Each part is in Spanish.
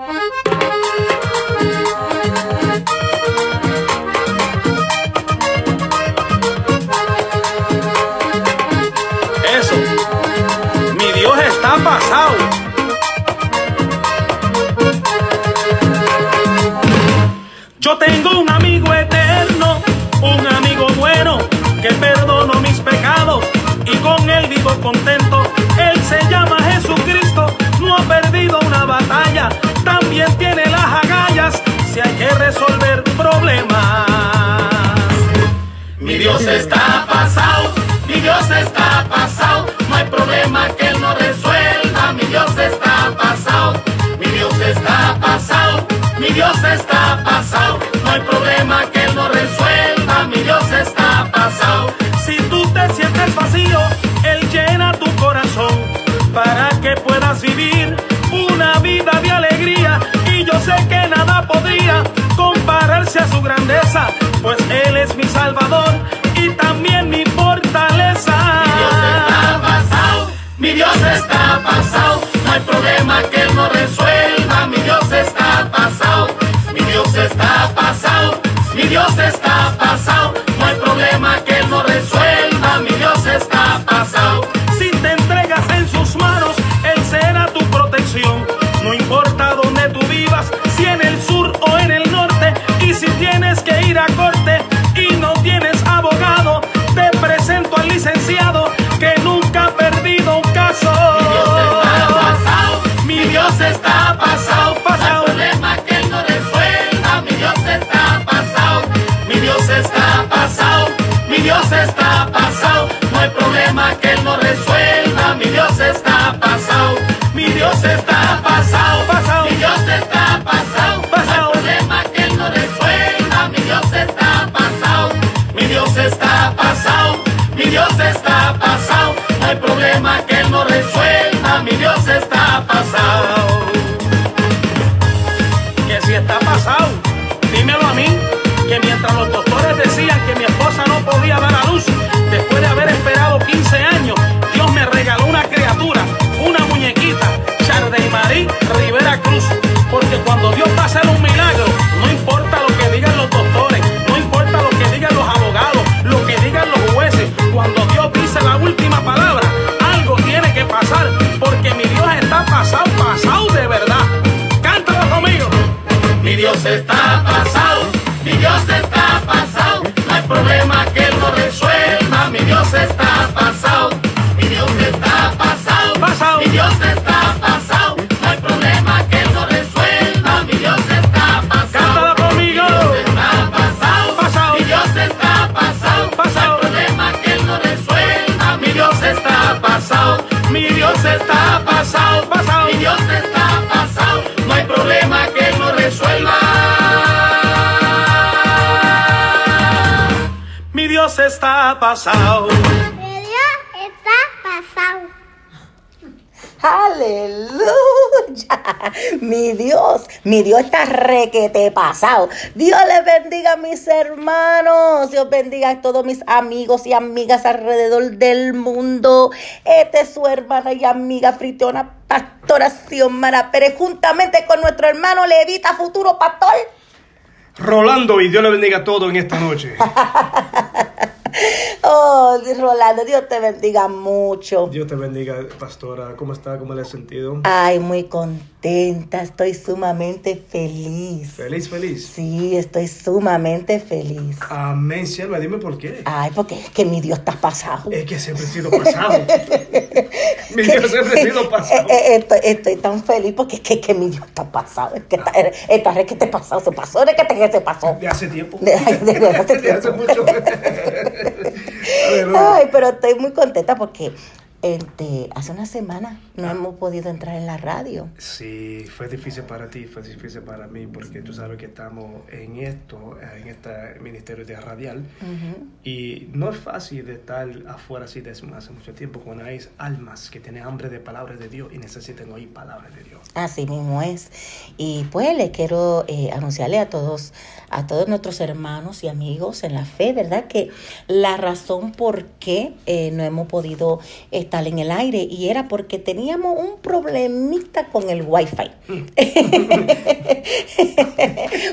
Eso. Mi Dios está pasado. Yo tengo un amigo eterno, un amigo bueno, que perdonó mis pecados y con él vivo contento. Él se llama Jesucristo, ha perdido una batalla, también tiene las agallas si hay que resolver problemas. Mi Dios está pasado, mi Dios está pasado, no hay problema que Él no resuelva. Mi Dios está pasado, mi Dios está pasado, mi Dios está pasado, no hay problema que Él no resuelva. Mi Dios está pasado. Si tú te sientes vacío, una vida de alegría. Y yo sé que nada podría compararse a su grandeza, pues Él es mi Salvador y también mi fortaleza. Mi Dios está pasado, mi Dios está pasado, no hay problema que Él no resuelva. Mi Dios está pasado, mi Dios está pasado, mi Dios está pasado, No pasado. Pasado. Mi Dios está pasado. No hay problema que Él no resuelva. Mi Dios está pasado. Mi Dios está pasado. Aleluya. Mi Dios, mi Dios está requete pasado. Dios les bendiga a mis hermanos. Dios bendiga a todos mis amigos y amigas alrededor del mundo. Esta es su hermana y amiga Fritiona Pastora Xiomara Pérez, juntamente con nuestro hermano Levita, futuro pastor. Rolando, y Dios le bendiga a todo en esta noche. Oh, Rolando, Dios te bendiga mucho. Dios te bendiga, pastora. ¿Cómo está? ¿Cómo le has sentido? Ay, muy contenta, estoy sumamente feliz. Feliz, feliz. Sí, estoy sumamente feliz. Amén, sierva. Dime por qué. Ay, porque es que mi Dios está pasado. Es que siempre he sido pasado. Mi Dios siempre ha sido pasado. Eh, eh, estoy, estoy tan feliz porque es que, que mi Dios está pasado. Es que está, esta vez que te pasado, se pasó, de que te se pasó. De hace tiempo. De- de- de hace De hace tiempo. mucho. Ay, pero estoy muy contenta porque este, hace una semana no hemos podido entrar en la radio. Sí, fue difícil para ti, fue difícil para mí, porque tú sabes que estamos en esto, en este ministerio de radial, y no es fácil de estar afuera así desde hace mucho tiempo, cuando hay almas que tienen hambre de palabras de Dios y necesitan oír palabras de Dios. Así mismo es. Y pues le quiero eh, anunciarle a todos, a todos nuestros hermanos y amigos en la fe, ¿verdad? Que la razón por qué eh, no hemos podido estar en el aire y era porque teníamos un problemita con el wifi.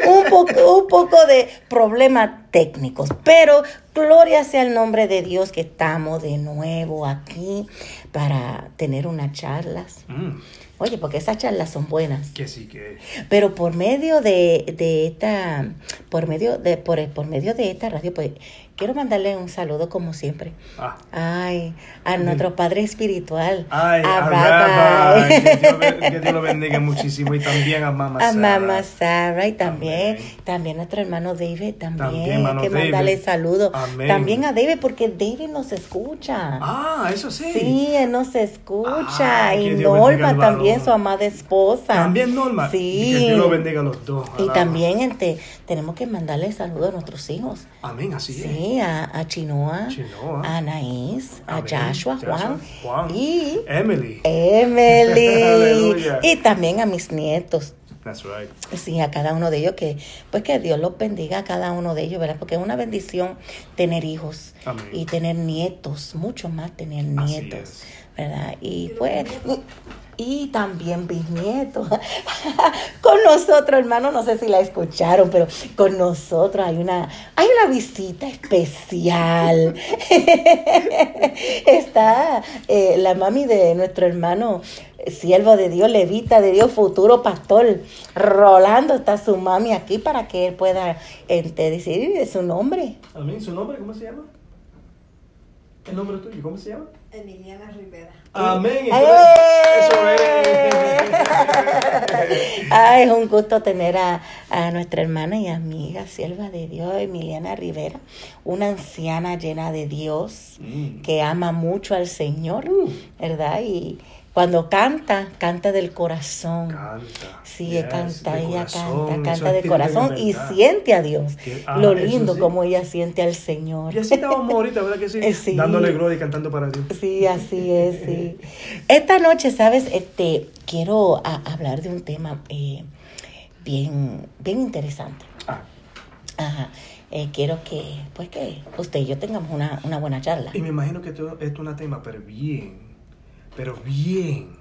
un, poco, un poco de problemas técnicos, pero gloria sea el nombre de Dios que estamos de nuevo aquí para tener unas charlas. Mm, Oye, porque esas charlas son buenas. que sí, que. Pero por medio de, de esta, por medio de, por, por medio de esta radio, pues quiero mandarle un saludo como siempre. Ah. Ay, a nuestro Padre Espiritual. Ay, a a Rabbi. Rabbi. Que Dios, lo bendiga muchísimo. Y también a Mamá A Sara. Mamá Sara y también, también a nuestro hermano David, también, También, hermano que mandarle David. saludos. Amén. También a David, porque David nos escucha. Ah, eso sí. Sí, él nos escucha. Y Norma también, su amada esposa. También Norma. Sí. Que Dios lo bendiga a los dos. Y también este, tenemos que mandarle saludos a nuestros hijos. Amén, así es. Sí, a, a Chinoa, Chinoa. a Anaís, a. Joshua, Juan, Juan. y Emily. Emily. Y también a mis nietos. That's right. Sí, a cada uno de ellos, que pues que Dios los bendiga a cada uno de ellos, ¿verdad? Porque es una bendición tener hijos Amén. y tener nietos, mucho más tener nietos. ¿verdad? Y pues, y, también bisnietos. con nosotros, hermano, no sé si la escucharon, pero con nosotros hay una, hay una visita especial. Está eh, la mami de nuestro hermano siervo de Dios, levita de Dios, futuro pastor, Rolando, está su mami aquí para que él pueda este, decir su nombre. Amén. ¿Su nombre cómo se llama? ¿El nombre tuyo cómo se llama? Emiliana Rivera. Amén. ¡Eh! Eso es. Ay, es un gusto tener a, a nuestra hermana y amiga, sierva de Dios, Emiliana Rivera, una anciana llena de Dios, Mm. que ama mucho al Señor, ¿verdad? Y cuando canta, canta del corazón. Canta. Sí, Yes, canta, ella corazón, canta, canta de corazón de y siente a Dios. Ah, Lo lindo sí. como ella siente al Señor. Y así estábamos ahorita, ¿verdad que sí? Eh, sí. Dándole gloria y cantando para Dios. Sí, así es, sí. Esta noche, ¿sabes? Este, quiero a- hablar de un tema eh, bien, bien interesante. Ah, Ajá. Eh, quiero que, pues que usted y yo tengamos una, una buena charla. y me imagino que esto, esto es un tema, pero bien, pero bien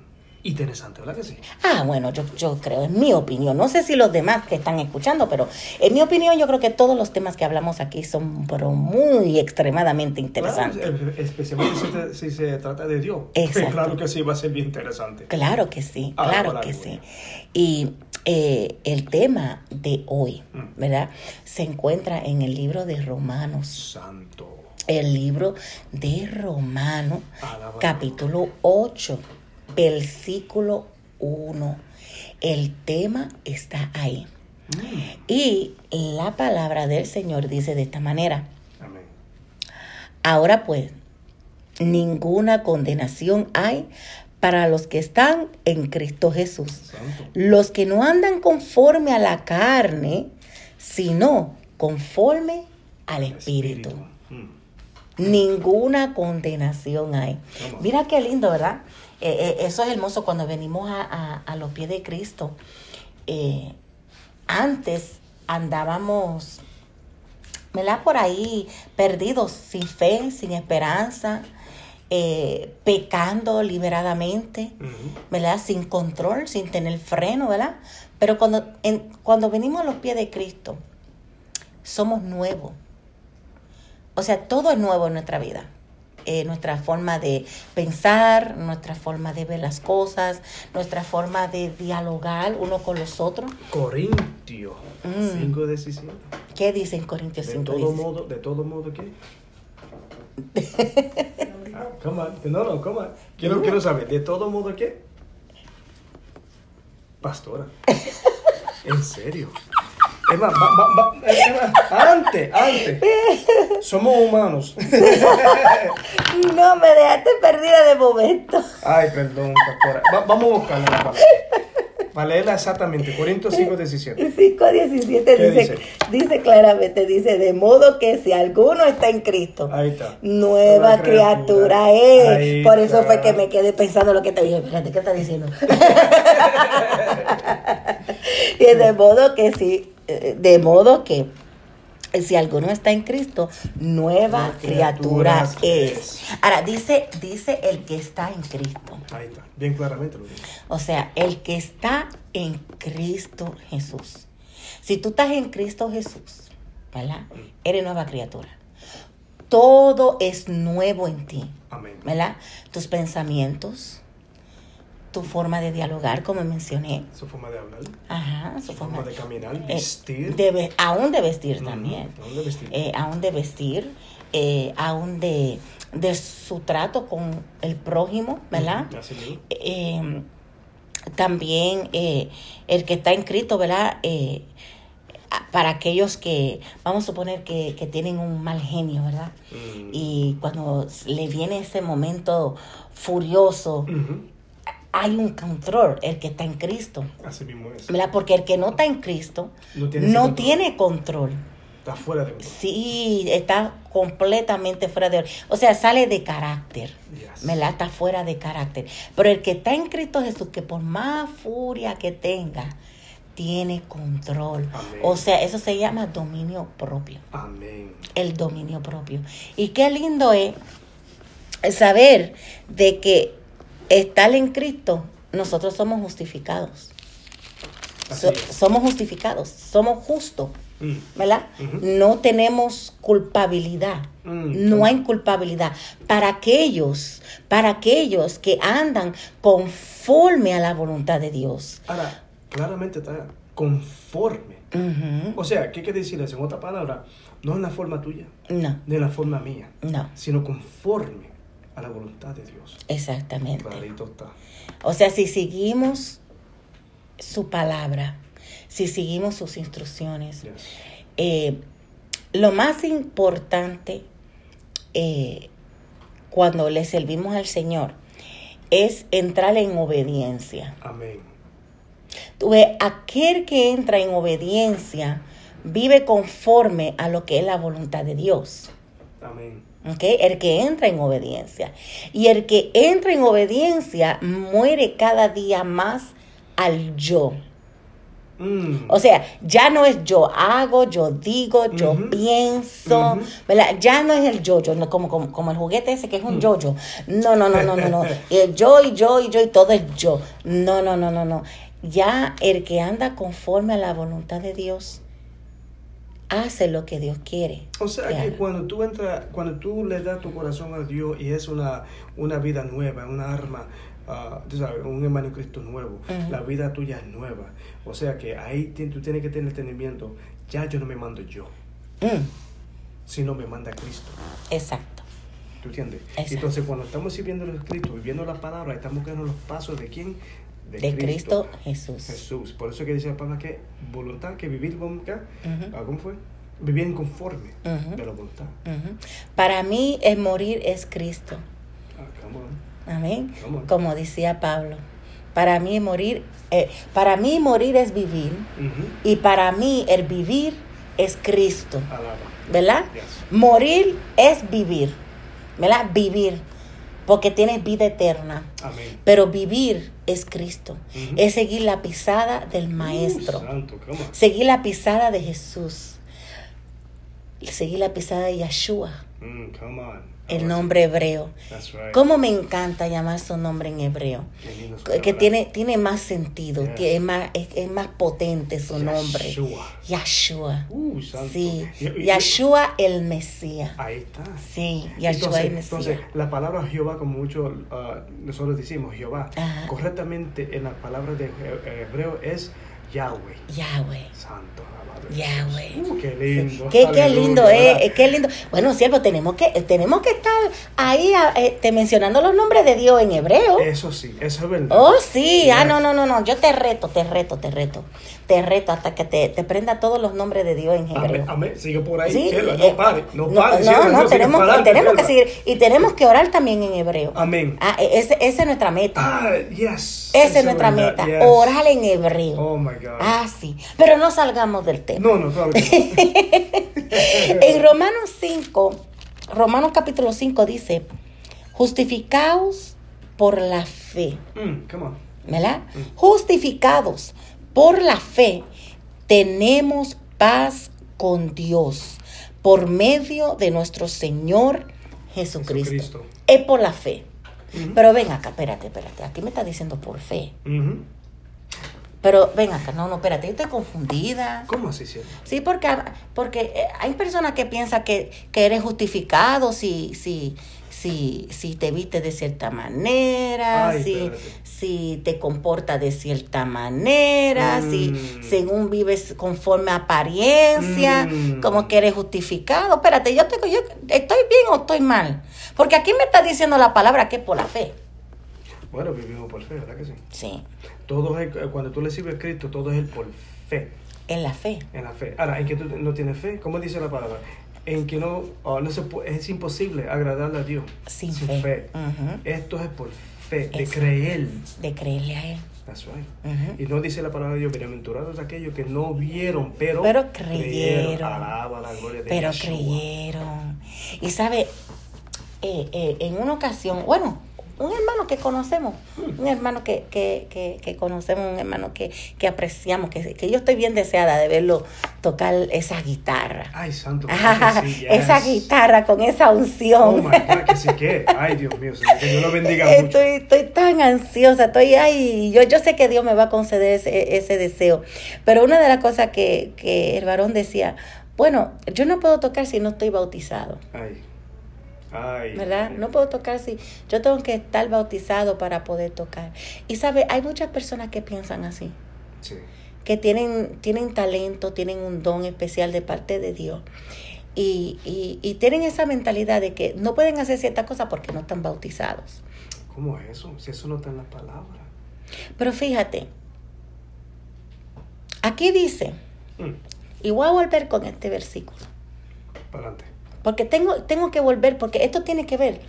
interesante, ¿verdad que sí? Ah, bueno, yo, yo creo, en mi opinión, no sé si los demás que están escuchando, pero en mi opinión yo creo que todos los temas que hablamos aquí son pero muy extremadamente interesantes. Claro, especialmente si, te- si se trata de Dios. Exacto. Claro que sí, va a ser bien interesante. Claro que sí, Ah, claro que sí. Y eh, el tema de hoy, Mm. ¿verdad? Se encuentra en el libro de Romanos. Santo. El libro de Romanos, capítulo 8, versículo 1. El tema está ahí. Mm, Y la palabra del Señor dice de esta manera. Amén. Ahora pues, ninguna condenación hay para los que están en Cristo Jesús. Santo. Los que no andan conforme a la carne, sino conforme al Espíritu. Mm. Ninguna condenación hay. Vamos. Mira qué lindo, ¿verdad? Eh, eh, eso es hermoso cuando venimos a, a- a los pies de Cristo. Eh, antes andábamos, ¿verdad? Por ahí perdidos, sin fe, sin esperanza, eh, pecando liberadamente, Ujú. ¿verdad? Sin control, sin tener freno, ¿verdad? Pero cuando, en- cuando venimos a los pies de Cristo, somos nuevos. O sea, todo es nuevo en nuestra vida. Eh, nuestra forma de pensar, nuestra forma de ver las cosas, nuestra forma de dialogar uno con los otros. Corintios Mm. 5, 17. ¿Qué dice en Corintios De 5? todo modo, de todo modo, ¿qué? Ah, come on. No, no, come on. Quiero, quiero saber, ¿de todo modo qué? Pastora. ¿En serio? Es más, va- va- va- es más, antes, antes. Somos humanos. No, me dejaste perdida de momento. Ay, perdón, pastora. Va- vamos a buscarla la palabra. Para leerla exactamente. Corintios 5, 17. 5.17 ¿Qué dice, dice? dice claramente, dice, de modo que si alguno está en Cristo, Ahí está. nueva criatura. es. Por eso fue que me quedé pensando lo que te dije. Espérate, ¿qué está diciendo? y de modo que sí, eh, de modo que Si alguno está en Cristo, nueva criatura criatura es. es. Ahora, dice, dice el que está en Cristo. Ahí está, bien claramente lo dice. O sea, el que está en Cristo Jesús. Si tú estás en Cristo Jesús, ¿verdad? Eres nueva criatura. Todo es nuevo en ti, Amén. ¿verdad? Tus pensamientos, tu forma de dialogar, como mencioné. Su forma de hablar, Ajá, su su forma de caminar, eh, vestir. de aún de vestir también. aún de vestir. Eh, aún de vestir, eh, aún de, de su trato con el prójimo, ¿verdad? Ujú, así mismo. Eh, también el que está inscrito, ¿verdad? Para aquellos que, vamos a suponer que, que tienen un mal genio, ¿verdad? Mm. Y cuando le viene ese momento furioso, hay un control, el que está en Cristo. Así mismo es. ¿verdad? Porque el que no está en Cristo No tiene no control. tiene control. Está fuera de control. Sí, está completamente fuera de... O sea, sale de carácter. Yes. ¿verdad? Está fuera de carácter. Pero el que está en Cristo Jesús, que por más furia que tenga, tiene control. Amén. O sea, eso se llama dominio propio. Amén. El dominio propio. Y qué lindo es saber de que estar en Cristo, nosotros somos justificados. So- somos justificados, somos justos, Mm. ¿verdad? No tenemos culpabilidad. Mm. No hay culpabilidad. Para aquellos, para aquellos que andan conforme a la voluntad de Dios. Ahora, claramente está conforme. O sea, ¿qué quiere decir eso? En otra palabra, no es la forma tuya, No, ni la forma mía, no, sino conforme a la voluntad de Dios. exactamente. Clarito está. O sea, si seguimos su palabra, si seguimos sus instrucciones, Yes. eh, lo más importante eh, cuando le servimos al Señor es entrar en obediencia. Amén. Tú ves, aquel que entra en obediencia vive conforme a lo que es la voluntad de Dios. Amén. ¿Ok? El que entra en obediencia. Y el que entra en obediencia muere cada día más al yo. Mm. O sea, ya no es yo hago, yo digo, yo pienso. Ya no es el yo, yo no, como, como, como el juguete ese que es Mm. un yo-yo. No, no, no, no, no, no. El yo y yo y yo y todo es yo. No, no, no, no, no. Ya el que anda conforme a la voluntad de Dios hace lo que Dios quiere. O sea que cuando tú entras, cuando tú le das tu corazón a Dios y es una, una vida nueva, una arma, ah, tú sabes, un hermano Cristo nuevo, la vida tuya es nueva. O sea que ahí tú tienes que tener entendimiento, ya yo no me mando yo, Mm, sino me manda Cristo. exacto. ¿Tú entiendes? Exacto. Entonces cuando estamos sirviendo a Cristo, viviendo la palabra, estamos quedando los pasos de quién? De Cristo Jesús. Jesús. Por eso que dice la palabra que voluntad, que vivir ¿qué? Ujú. Ah, ¿Cómo fue? Vivir en conforme de la voluntad. Para mí el morir es Cristo. Ah. Amén. Como decía Pablo. Para mí morir, eh, para mí morir es vivir y para mí el vivir es Cristo, Alaba. ¿verdad? Yes. Morir es vivir, ¿verdad? Vivir, porque tienes vida eterna. Amén. Pero vivir es Cristo, es seguir la pisada del Maestro. Uh, santo. Seguir la pisada de Jesús. Seguir la pisada de Yeshua, Mm, come on. El nombre hebreo. Right. ¿Cómo me encanta llamar su nombre en hebreo? Que tiene, tiene más sentido, Yes. tiene- es, más, es, es más potente su nombre. Yeshua. Yahshua. Uh. Sí, Y- y- Yahshua el Mesías. Ahí está. Sí, Yahshua el Mesías. entonces, la palabra Jehová, como muchos ah, nosotros decimos Jehová, Ajá. correctamente en la palabra de he- hebreo es Yahweh. Yahweh. Santo, alabado. Yahweh. Uh, qué lindo. Qué, qué lindo ¿verdad? es, qué lindo. Bueno, siervo, tenemos que, tenemos que estar ahí eh, te mencionando los nombres de Dios en hebreo. Eso sí, eso es verdad. Oh, sí. Ah, no, no, no, no. Yo te reto, te reto, te reto. Te reto hasta que te, te prenda todos los nombres de Dios en hebreo. Amén, amén. Sigue por ahí. Sí, cielo, eh, no pare, no no, pare. no, cielo, no, tenemos, adelante, tenemos que seguir. Y tenemos que orar también en hebreo. Amén. Ah, e- ese, esa es nuestra meta. Ah, yes. esa es nuestra meta. yes. Orar en hebreo. Oh my God. Ah, sí. Pero no salgamos del tema. No, no, claro que no. En Romanos 5, Romanos capítulo 5 dice, justificaos por la fe. Mm, come on. ¿verdad? Justificados por la fe, tenemos paz con Dios por medio de nuestro Señor Jesucristo. Jesucristo. Es por la fe. Pero ven acá, espérate, espérate. Aquí me está diciendo por fe. Pero ven acá, no, no, espérate, yo estoy confundida. ¿Cómo así, cielo? Sí, porque, porque eh, hay personas que piensan que, que eres justificado si, si, si, si te viste de cierta manera, Ay, si, espérate. si te comportas de cierta manera, si Mm. según vives conforme a apariencia, Mm. como que eres justificado. Espérate, yo, te, yo estoy bien o estoy mal. Porque aquí me está diciendo la palabra que es por la fe. Bueno, vivimos por fe, ¿verdad que sí? Sí, Todo es, cuando tú le sirves a Cristo, todo es el por fe, en la fe. en la fe. Ahora, en que tú no tienes fe, ¿cómo dice la palabra? En que no, oh, no se puede- es imposible agradarle a Dios Sin fe. Esto es por fe, de Es- creer. De creerle a Él. That's right. Ujú. Y no dice la palabra de Dios, bienaventurados aquellos que no vieron, pero, Pero creyeron. Alaba la gloria de pero Yeshua. creyeron. Y sabe, eh, eh, en una ocasión, bueno, un hermano que conocemos, un hermano que, que, que, que conocemos, un hermano que, que apreciamos, que, que yo estoy bien deseada de verlo tocar esa guitarra. Ay, santo. que sí, esa guitarra con esa Oh unción. my God, que sí que. Ay, Dios mío, Señor, que Dios lo bendiga mucho. Estoy, estoy tan ansiosa, estoy ay, yo, yo sé que Dios me va a conceder ese, ese deseo. Pero una de las cosas que, que el varón decía, bueno, yo no puedo tocar si no estoy bautizado. Ay. Ay. ¿verdad? No puedo tocar si yo tengo que estar bautizado para poder tocar. Y sabe, hay muchas personas que piensan así, Sí. que tienen, tienen talento, tienen un don especial de parte de Dios. Y, y, y tienen esa mentalidad de que no pueden hacer ciertas cosas porque no están bautizados. ¿Cómo es eso? Si eso no está en las palabras. Pero fíjate, aquí dice, Mm, y voy a volver con este versículo, para adelante. Porque tengo, tengo que volver, porque esto tiene que ver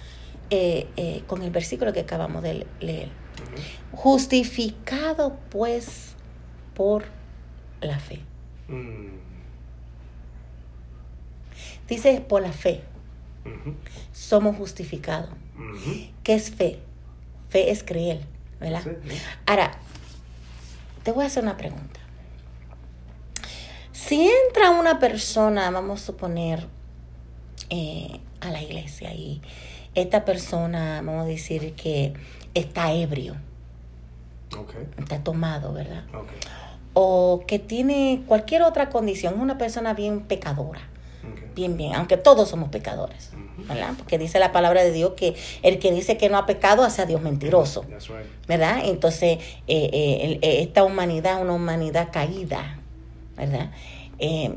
eh, eh, con el versículo que acabamos de leer. Justificado pues por la fe. Mm, Dice por la fe, somos justificados. ¿Qué es fe? Fe es creer, ¿verdad? Sí, sí. Ahora, te voy a hacer una pregunta. Si entra una persona, vamos a suponer, eh, a la iglesia y esta persona, vamos a decir que está ebrio, está tomado, ¿verdad? O que tiene cualquier otra condición, es una persona bien pecadora. Bien, bien, aunque todos somos pecadores. ¿verdad? Porque dice la palabra de Dios que el que dice que no ha pecado hace a Dios mentiroso. That's right. ¿verdad? Entonces, eh, eh, eh, esta humanidad, una humanidad caída, ¿verdad? Eh,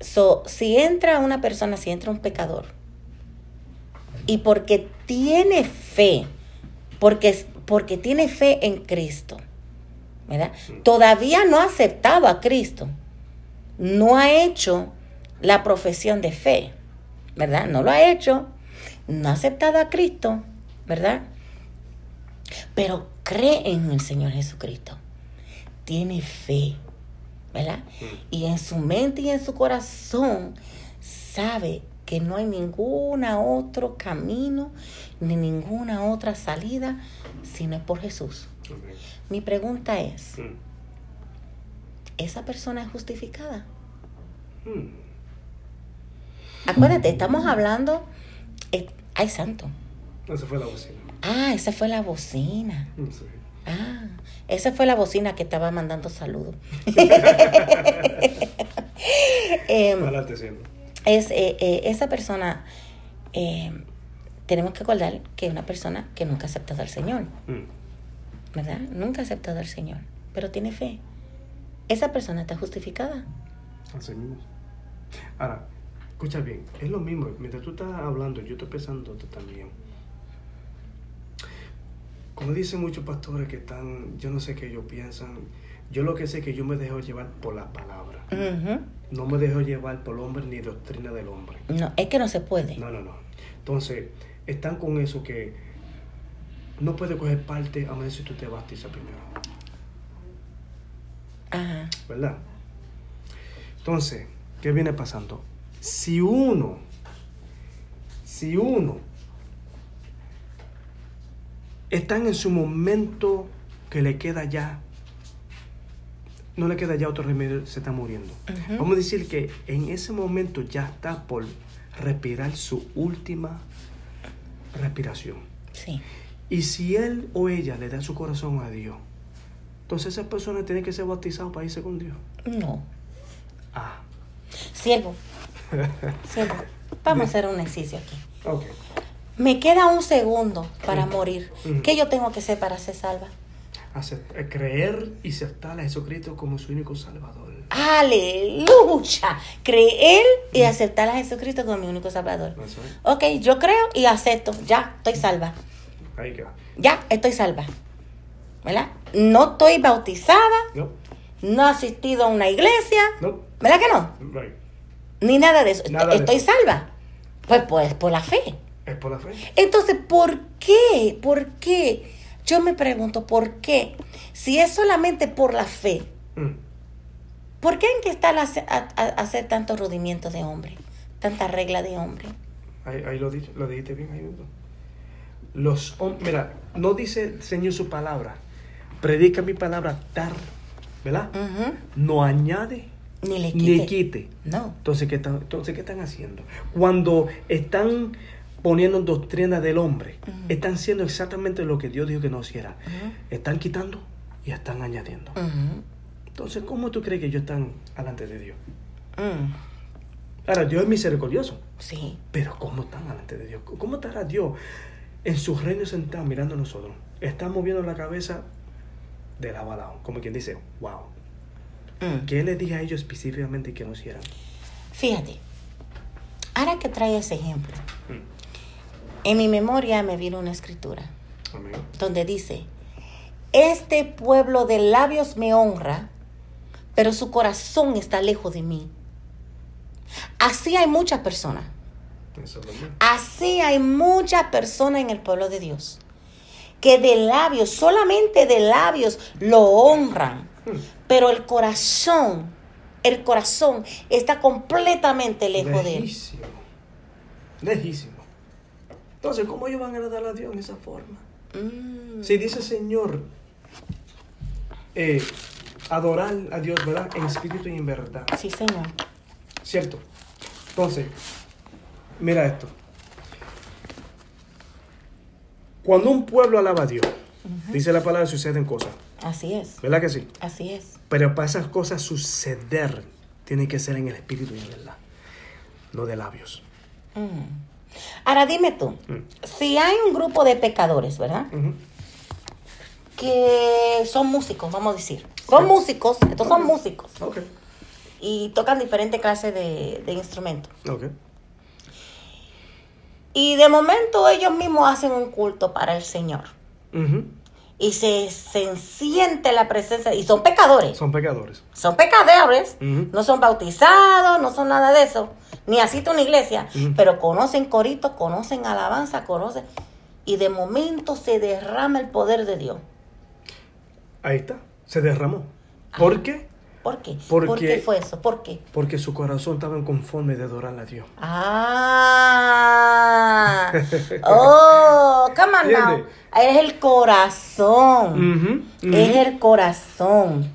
so, si entra una persona, si entra un pecador, y porque tiene fe, porque, porque tiene fe en Cristo, ¿verdad? Todavía no ha aceptado a Cristo, no ha hecho la profesión de fe, ¿verdad? No lo ha hecho, no ha aceptado a Cristo, ¿verdad? pero cree en el Señor Jesucristo. Tiene fe, ¿verdad? Y en su mente y en su corazón sabe que no hay ninguna otro camino ni ninguna otra salida si no es por Jesús. Mi pregunta es, Mm, ¿esa persona es justificada? mm. Acuérdate, estamos hablando... eh, ay, santo. Esa fue la bocina. Ah, esa fue la bocina. Mm, sí. Ah, esa fue la bocina que estaba mandando saludos. Em, es, eh, eh, esa persona, eh, tenemos que acordar que es una persona que nunca ha aceptado al Señor, Mm, ¿verdad? Nunca ha aceptado al Señor, pero tiene fe. Esa persona está justificada. Así mismo. Ahora, escucha bien, es lo mismo. Mientras tú estás hablando, yo estoy pensando también. Como dicen muchos pastores que están, yo no sé qué ellos piensan. Yo lo que sé es que yo me dejo llevar por la palabra. No me dejo llevar por el hombre ni doctrina del hombre. No, es que no se puede. No, no, no. Entonces, están con eso que no puede coger parte a menos si tú te bautizas primero. Ajá. ¿verdad? Entonces, ¿qué viene pasando? Si uno, si uno están en su momento que le queda ya, no le queda ya otro remedio, se está muriendo. Vamos a decir que en ese momento ya está por respirar su última respiración. Sí. Y si él o ella le da su corazón a Dios, entonces esa persona tiene que ser bautizada para irse con Dios. No. Ah, Siervo. Siervo. Vamos a hacer un ejercicio aquí. ok. Me queda un segundo para morir. Ujú. ¿Qué yo tengo que hacer para ser salva? Eh, creer y aceptar a Jesucristo como su único Salvador. Aleluya. Creer y aceptar a Jesucristo como mi único salvador. Es. Ok, yo creo y acepto. Ya, estoy salva. Ya, estoy salva. ¿Verdad? No estoy bautizada, No, no he asistido a una iglesia. no, ¿Verdad que no? right. Ni nada de eso. Nada de estoy eso. salva. Pues, pues, por la fe. Es por la fe. Entonces, ¿por qué? ¿Por qué? Yo me pregunto, ¿por qué? Si es solamente por la fe, Mm. ¿por qué hay que estar a, a- a hacer tantos rudimientos de hombre? Tanta regla de hombre. Ahí, ahí lo, lo dijiste bien ahí mismo. Los mira, no dice el Señor su palabra. Predica mi palabra dar, ¿verdad? No añade Ni le quite. ni quite. No. Entonces ¿qué, están, entonces, ¿qué están haciendo? Cuando están poniendo doctrina del hombre, están haciendo exactamente lo que Dios dijo que no hiciera. Ujú. Están quitando y están añadiendo. Entonces, ¿cómo tú crees que ellos están delante de Dios? Mm. Ahora, Dios es misericordioso. Sí. Pero ¿cómo están delante de Dios? ¿Cómo estará Dios en su reino sentado mirando a nosotros? Está moviendo la cabeza de lado a lado, como quien dice, wow. Mm. ¿Qué les dije a ellos específicamente que no hicieran? Fíjate, ahora que trae ese ejemplo, Mm. En mi memoria me vino una escritura Amén. donde dice, este pueblo de labios me honra, pero su corazón está lejos de mí. Así hay muchas personas. Así hay muchas personas en el pueblo de Dios. Que de labios, solamente de labios, lo honran. Pero el corazón, el corazón está completamente lejos de él. Lejísimo. Entonces, ¿cómo ellos van a agradar a Dios en esa forma? Mm, Si dice Señor, eh, adorar a Dios, ¿verdad? En espíritu y en verdad. Sí, Señor. ¿Cierto? Entonces, mira esto. Cuando un pueblo alaba a Dios, dice la palabra, suceden cosas. Así es. ¿Verdad que sí? Así es. Pero para esas cosas suceder, tiene que ser en el espíritu y en verdad. No de labios. Mm. Ahora dime tú, si hay un grupo de pecadores, ¿verdad? Que son músicos, vamos a decir. Son músicos, estos son músicos. Y tocan diferentes clases de, de instrumentos. Ok. Y de momento ellos mismos hacen un culto para el Señor. Y se, se siente la presencia. Y son pecadores. Son pecadores. Son pecadores. No son bautizados, no son nada de eso. Ni asisten a una iglesia. Pero conocen coritos, conocen alabanza, conocen. Y de momento se derrama el poder de Dios. Ahí está. Se derramó. ¿Por qué? ¿Por qué? Porque- ¿Por qué fue eso? ¿Por qué? Porque su corazón estaba en conforme de adorar a Dios. Ah. Oh, come on now. Es el corazón. Es el corazón.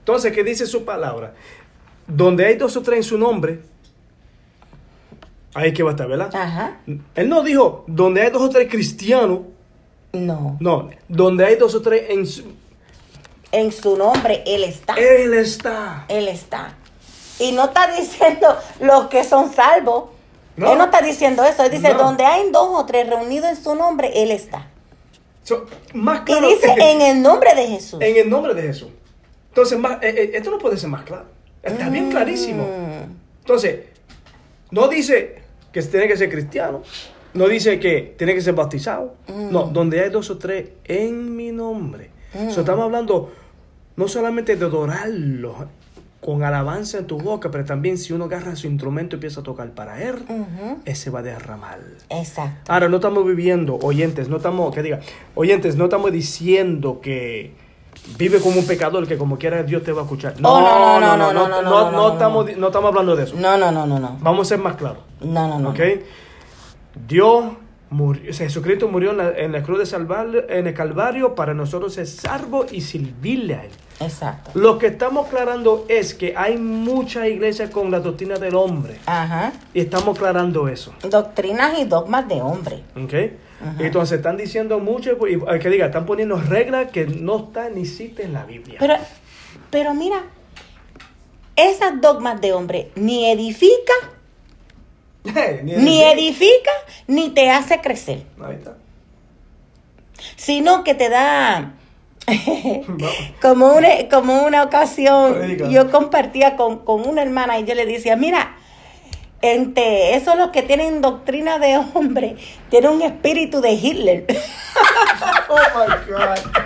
Entonces, ¿qué dice su palabra? Donde hay dos o tres en su nombre, ahí que va a estar, ¿verdad? Ajá. Él no dijo, donde hay dos o tres cristianos, No. no, donde hay dos o tres en su... En su nombre, Él está. Él está. Él está. Y no está diciendo los que son salvos. No. Él no está diciendo eso. Él dice, No. donde hay dos o tres reunidos en su nombre, Él está. So, más Y claro dice, que- en el nombre de Jesús. en el nombre de Jesús. Entonces, más, eh, eh, esto no puede ser más claro. Está bien clarísimo. Mm. Entonces, no dice que tiene que ser cristiano. No dice que tiene que ser bautizado. Mm. No, donde hay dos o tres en mi nombre. So, estamos hablando no solamente de adorarlo con alabanza en tu boca, pero también si uno agarra su instrumento y empieza a tocar para él, Ujú. ese va a derramar. Exacto. Ahora, no estamos viviendo, oyentes, no estamos, que diga, oyentes, no estamos diciendo que vive como un pecador que como quiera Dios te va a escuchar. No, no, no, no, no, no, no, no, estamos, no estamos hablando de eso. No, no, no, no, no. Vamos a ser más claros. No, no, no. ¿Ok? Dios murió, o sea, Jesucristo murió en la, en la cruz de salvar, en el Calvario para nosotros ser salvos y servirle a Él. Exacto. Lo que estamos aclarando es que hay muchas iglesias con la doctrina del hombre. Ajá. Y estamos aclarando eso. Doctrinas y dogmas de hombre. ¿Ok? Entonces están diciendo mucho, y, que diga, están poniendo reglas que no están ni existen en la Biblia. Pero, pero mira, esas dogmas de hombre ni edifica, ni edifica, ni te hace crecer, Ahí está. sino que te da... Como una, como una ocasión, yo compartía con, con una hermana y yo le decía, mira, entre esos los que tienen doctrina de hombre, tienen un espíritu de Hitler. Oh my God.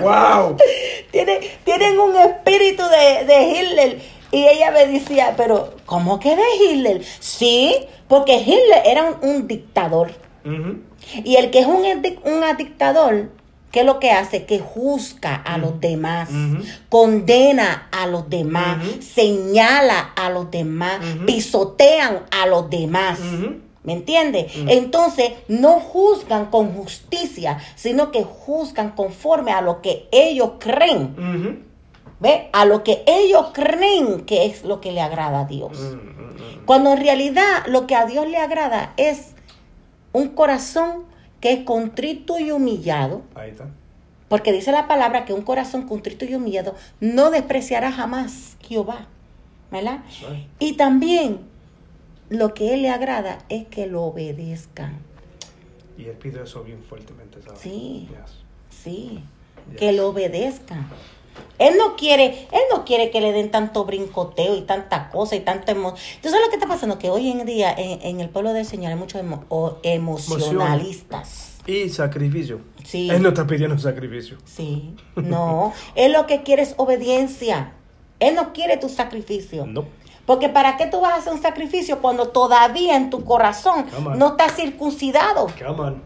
Wow. tienen, tienen un espíritu de, de Hitler. Y ella me decía, pero ¿cómo que de Hitler? Sí, porque Hitler era un, un dictador. Y el que es un, un dictador, ¿qué es lo que hace? Que juzga a los demás, condena a los demás, señala a los demás, pisotean a los demás. ¿Me entiendes? Entonces, no juzgan con justicia, sino que juzgan conforme a lo que ellos creen. ¿Ve? A lo que ellos creen que es lo que le agrada a Dios. Mm. Cuando en realidad lo que a Dios le agrada es un corazón que es contrito y humillado, Ahí está. porque dice la palabra que un corazón contrito y humillado no despreciará jamás Jehová, ¿verdad? Y también lo que Él le agrada es que lo obedezcan, Y él pide eso bien fuertemente, ¿sabes? Sí. Yes. sí, Yes. que lo obedezcan. Él no quiere, él no quiere que le den tanto brincoteo y tanta cosa y tanta emoción. Entonces lo que está pasando que hoy en día en, en el pueblo del Señor hay muchos emo- o- emocionalistas. Y sacrificio. Sí. Él no está pidiendo sacrificio. Sí, no. Él lo que quiere es obediencia. Él no quiere tu sacrificio. No. Porque ¿para qué tú vas a hacer un sacrificio cuando todavía en tu corazón no está circuncidado? Come on.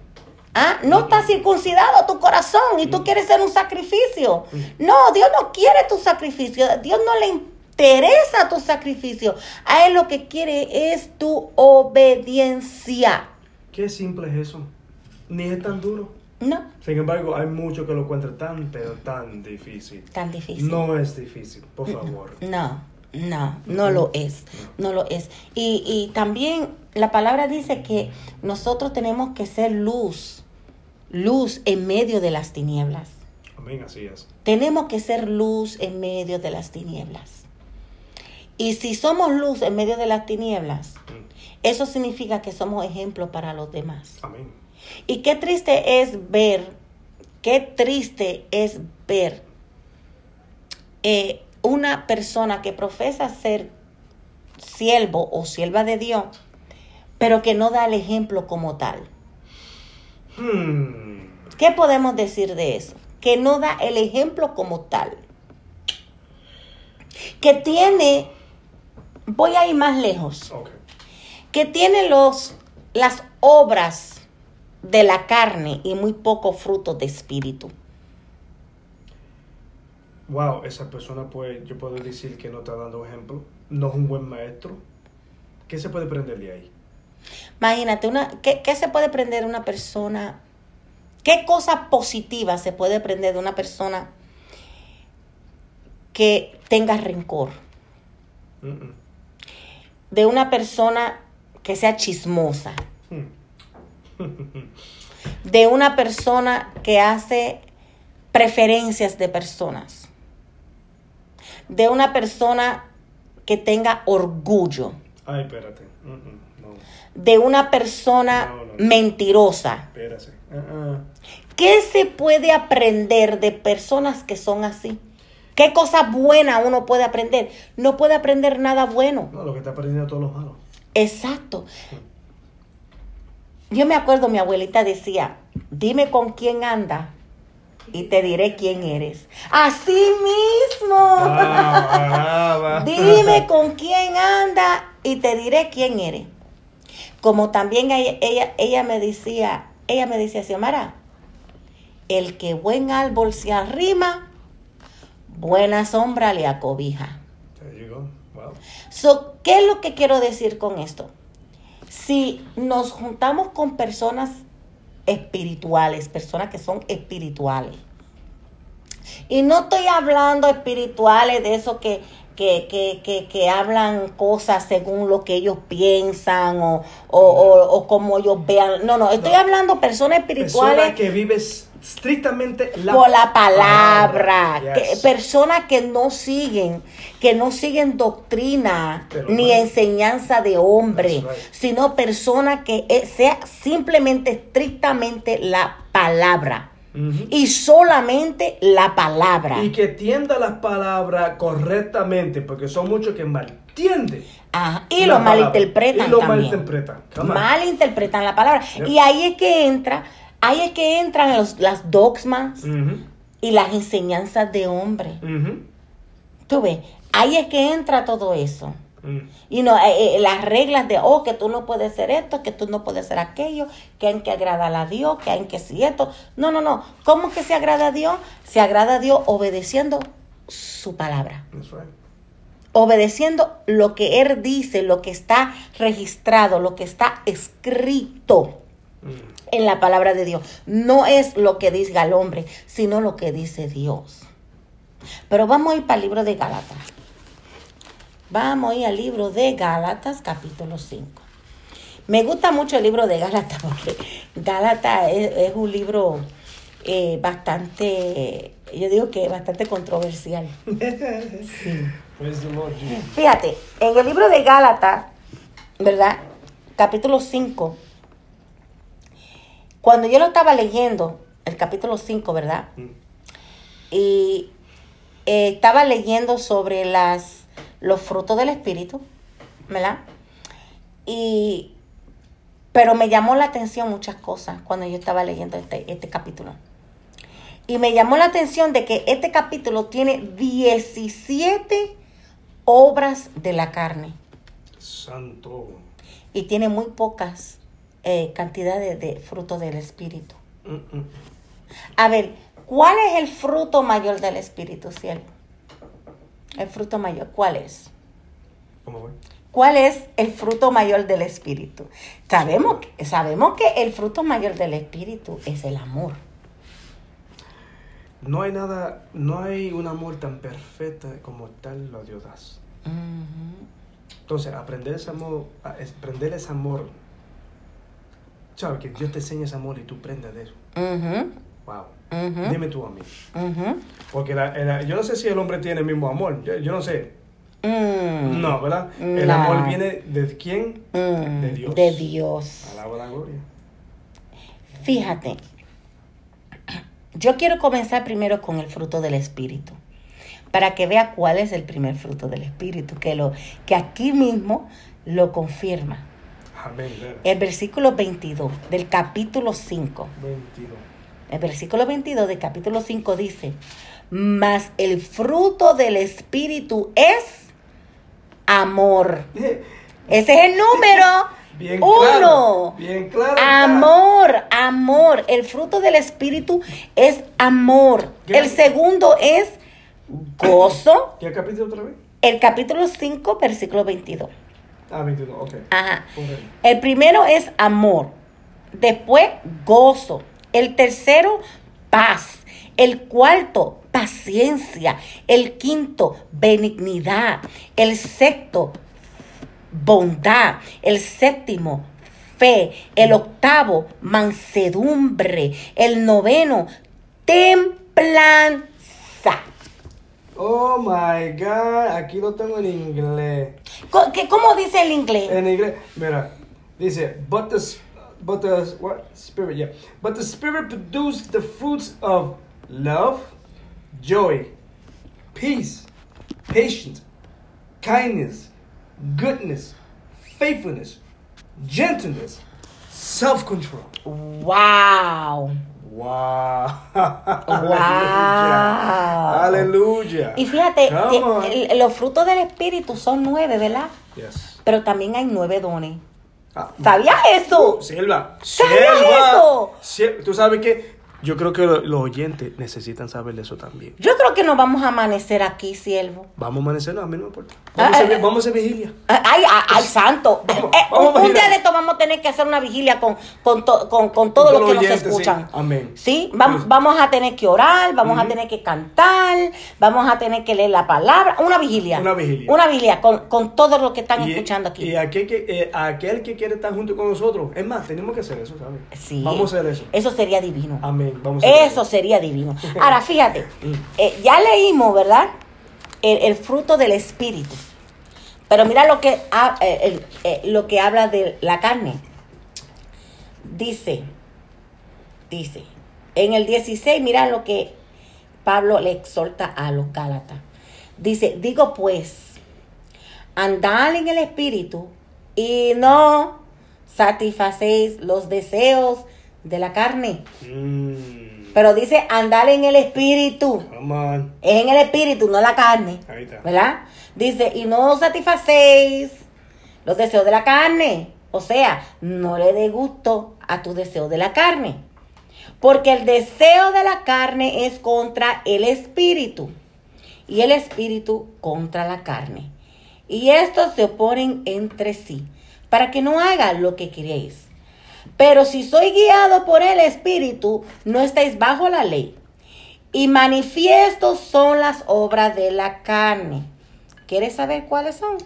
¿Ah? No está circuncidado tu corazón y tú quieres hacer un sacrificio. No, Dios no quiere tu sacrificio. Dios no le interesa tu sacrificio. A Él lo que quiere es tu obediencia. Qué simple es eso. Ni es tan duro. No, Sin embargo, hay muchos que lo encuentran tan, pero tan difícil. tan difícil. No es difícil, por favor. No, no, no lo es, no lo es. Y, y también la palabra dice que nosotros tenemos que ser luz, luz en medio de las tinieblas. Amén, así es. Tenemos que ser luz en medio de las tinieblas. Y si somos luz en medio de las tinieblas, eso significa que somos ejemplo para los demás. Amén. Y qué triste es ver, qué triste es ver eh, una persona que profesa ser siervo o sierva de Dios, pero que no da el ejemplo como tal. Hmm. ¿Qué podemos decir de eso? Que no da el ejemplo como tal. Que tiene, voy a ir más lejos, que tiene los, las obras de la carne y muy poco fruto de espíritu. Wow, esa persona, pues, yo puedo decir que no está dando ejemplo. No es un buen maestro. ¿Qué se puede aprender de ahí? Imagínate, una, ¿qué, qué se puede aprender de una persona? ¿Qué cosa positiva se puede aprender de una persona que tenga rencor? Mm, mm. De una persona que sea chismosa. Hmm. De una persona que hace preferencias de personas. De una persona que tenga orgullo. Ay, espérate. No, De una persona No, no, no. mentirosa. espérate. Ah, ah. ¿Qué se puede aprender de personas que son así? ¿Qué cosa buena uno puede aprender? No puede aprender nada bueno. No, lo que está aprendiendo todos los malos. Exacto. Yo me acuerdo, mi abuelita decía, dime con quién anda y te diré quién eres. Así mismo. Ah, ah. Dime con quién anda y te diré quién eres. Como también ella, ella, ella me decía, ella me decía, Xiomara, el que buen árbol se arrima, buena sombra le acobija. Wow. So, ¿Qué es lo que quiero decir con esto? si nos juntamos con personas espirituales, personas que son espirituales, y no estoy hablando espirituales de eso que, que, que, que, que hablan cosas según lo que ellos piensan o, o, o, o como ellos vean. No, no, estoy No. hablando personas espirituales Persona que vives estrictamente la, por la palabra, Yes. que, personas que no siguen, que no siguen doctrina Pero ni enseñanza de hombre, right. sino personas que eh, sea simplemente estrictamente la palabra y solamente la palabra. Y que tienda las palabras correctamente, porque son muchos que malentienden. Ajá, Y lo malinterpretan Y lo también. malinterpretan. Malinterpretan la palabra. Yep. Y ahí es que entra, ahí es que entran los, las dogmas y las enseñanzas de hombre. Tú ves, ahí es que entra todo eso. mm. Y no, eh, eh, las reglas de, oh, que tú no puedes hacer esto, que tú no puedes hacer aquello, que hay que agradar a Dios, que hay que si esto. No, no, no. ¿Cómo que se agrada a Dios? Se agrada a Dios obedeciendo su palabra. That's right. Obedeciendo lo que Él dice, lo que está registrado, lo que está escrito Mm. En la palabra de Dios. No es lo que diga el hombre, sino lo que dice Dios. Pero vamos a ir para el libro de Gálatas. Vamos a ir al libro de Gálatas, capítulo 5. Me gusta mucho el libro de Gálatas porque Gálatas es, es un libro eh, bastante, yo digo que bastante controversial. Sí. Fíjate, en el libro de Gálatas, ¿verdad? Capítulo 5. Cuando yo lo estaba leyendo, el capítulo 5, ¿verdad? Mm. Y eh, estaba leyendo sobre las, los frutos del Espíritu, ¿verdad? Y, pero me llamó la atención muchas cosas cuando yo estaba leyendo este, este capítulo. Y me llamó la atención de que este capítulo tiene 17 obras de la carne Santo. y tiene muy pocas eh, cantidades de frutos del Espíritu. A ver, ¿cuál es el fruto mayor del Espíritu, cielo? El fruto mayor, ¿cuál es? ¿Cómo fue? ¿Cuál es el fruto mayor del Espíritu? Sabemos, que- sabemos que el fruto mayor del Espíritu es el amor. No hay nada, no hay un amor tan perfecto como tal lo Dios das. Entonces, aprender ese amor, aprender ese amor, sabes que Dios te enseña ese amor y tú prendes de eso. Wow. Dime tú a mí. Porque la- la- yo no sé si el hombre tiene el mismo amor. Yo, yo no sé. Mm, No, ¿verdad? El amor viene de quién? mm, de Dios. De Dios. Alaba la gloria. Fíjate, yo quiero comenzar primero con el fruto del Espíritu, para que vea cuál es el primer fruto del Espíritu, que, lo, que aquí mismo lo confirma. Amén. El versículo 22 del capítulo 5. 22. El versículo 22 del capítulo 5 dice, mas el fruto del Espíritu es amor. Ese es el número Bien uno. claro. Bien claro. Amor, amor. El fruto del Espíritu es amor. El segundo es gozo. ¿Qué capítulo otra vez? El capítulo 5, versículo 22. Ah, 22, ok. Ajá. Correcto. El primero es amor. Después, gozo. El tercero, paz. El cuarto, paciencia. El quinto, benignidad. El sexto, bondad. El séptimo, fe. El octavo, mansedumbre. El noveno, templanza. Oh my God, aquí lo tengo en inglés. Co- ¿qué- ¿Cómo dice el inglés? En inglés, mira, dice, but the, but the, what? Spirit, yeah. But the Spirit produced the fruits of love, joy, peace, patience, kindness, goodness, faithfulness, gentleness, self-control. Wow. Wow. Wow. Aleluya. Y fíjate, eh, los frutos del Espíritu son nueve, ¿verdad? Yes. Pero también hay nueve dones. Ah, ¿Sabías eso? Silva, ¿Sabías eso? Sie- Tú sabes que Yo creo que lo- los oyentes necesitan saber de eso también. Yo creo que nos vamos a amanecer aquí, siervo. Vamos a amanecernos, a mí no me importa. Vamos, a, Ah, hacer, eh, vamos a hacer vigilia. Ay, ay, ay, santo. Vamos, Eh, vamos un, un día de esto vamos a tener que hacer una vigilia con, con, to- con, con todos los que nos escuchan. sí. Amén. Sí, vamos, Sí. vamos a tener que orar, vamos a tener que cantar, vamos a tener que leer la palabra. Una vigilia. Una vigilia. Una vigilia con, con todos los que están Y- escuchando aquí. Y aquel que, eh, aquel que quiere estar junto con nosotros. Es más, tenemos que hacer eso, ¿sabes? Sí. Vamos a hacer eso. Eso sería divino. Amén. Eso sería divino. Ahora, fíjate, eh, ya leímos, ¿verdad? El, fruto del espíritu. Pero mira lo que, eh, eh, lo que habla de la carne. Dice, dice, en el 16, mira lo que Pablo le exhorta a los Gálatas. Dice, digo pues, andad en el espíritu y no satisfacéis los deseos de la carne. Mm, Pero dice andar en el espíritu. Es en el espíritu, no la carne. Ahí está. ¿Verdad? Dice, y no satisfacéis los deseos de la carne. O sea, no le dé gusto a tu deseo de la carne. Porque el deseo de la carne es contra el espíritu. Y el espíritu contra la carne. Y estos se oponen entre sí. Para que no hagan lo que queréis. Pero si soy guiado por el Espíritu, no estáis bajo la ley. Y manifiestos son las obras de la carne. ¿Quieres saber cuáles son?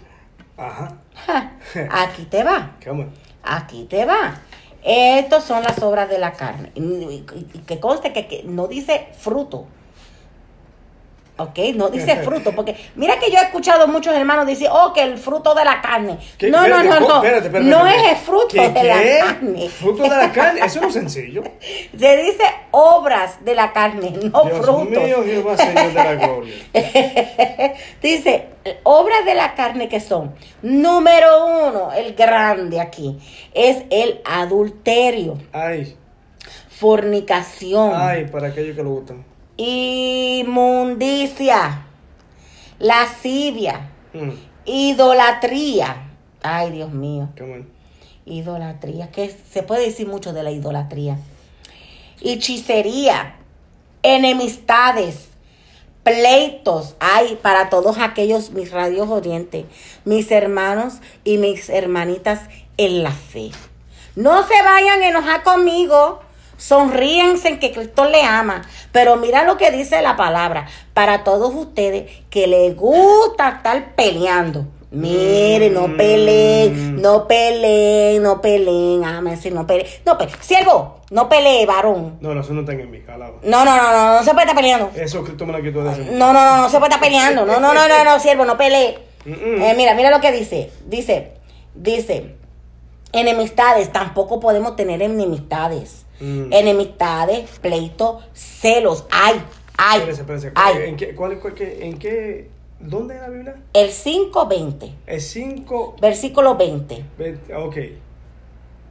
Ajá. Ja, aquí te va. Aquí te va. Estas son las obras de la carne. Y, que conste que, que no dice fruto. ¿Ok? No dice fruto. Porque mira que yo he escuchado muchos hermanos decir, oh, que el fruto de la carne. ¿Qué? No, no, Espérate, no, no. Espérate, espérate, no es el fruto ¿Qué, de la carne. Fruto de la carne. Eso no es sencillo. Se dice obras de la carne, no Dios frutos. mío, Jehová, Señor de la gloria. Dice, obras de la carne que son, número uno, el grande aquí, es el adulterio, Ay, fornicación, ay, para aquellos que lo gustan. Inmundicia, lascivia, Mm, idolatría. Ay, Dios mío, idolatría, que se puede decir mucho de la idolatría. Hechicería, enemistades, pleitos hay para todos aquellos mis radios oyentes, mis hermanos y mis hermanitas en la fe. No se vayan a enojar conmigo. Sonríense en que Cristo le ama. Pero mira lo que dice la palabra. Para todos ustedes que les gusta estar peleando. Mire, no peleen, no peleen, no peleen. Amén, sí, no peleen. No peleen. Siervo, no pelee, varón. No, no, eso no está en mí, calaba. No, no, no, no, no se puede estar peleando. Eso Cristo me lo quitó de. No, no, no, no se puede estar peleando. No, no, no, no, no, siervo, no pelee. Eh, mira, mira lo que dice. Dice, dice, enemistades, tampoco podemos tener enemistades. Mm. Enemistades, pleito, celos. Ay, ay, Espérese. ¿En qué, cuál, cuál- qué- en qué, dónde es la Biblia? El 5.20, Es 5, versículo 20. ok.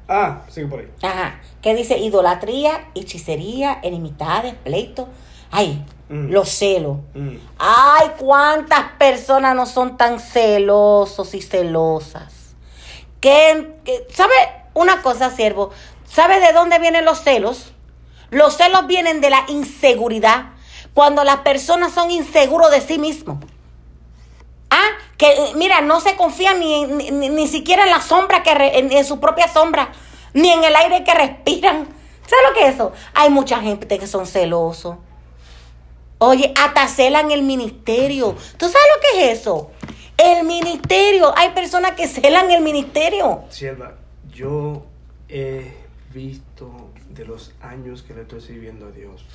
Ah, sigue por ahí. Ajá. Que dice idolatría, hechicería, enemistades, pleito. Ay, Mm. los celos. Mm. Ay, cuántas personas no son tan celosos y celosas. Que, que- ¿sabe una cosa, siervo? ¿Sabe de dónde vienen los celos? Los celos vienen de la inseguridad. Cuando las personas son inseguros de sí mismos. Ah, que mira, no se confían ni, ni, ni- siquiera en la sombra, que en, su propia sombra, ni en el aire que respiran. ¿Sabes lo que es eso? Hay mucha gente que son celosos. Oye, hasta celan el ministerio. ¿Tú sabes lo que es eso? El ministerio. Hay personas que celan el ministerio. Sierva, yo visto de los años que le estoy sirviendo a Dios,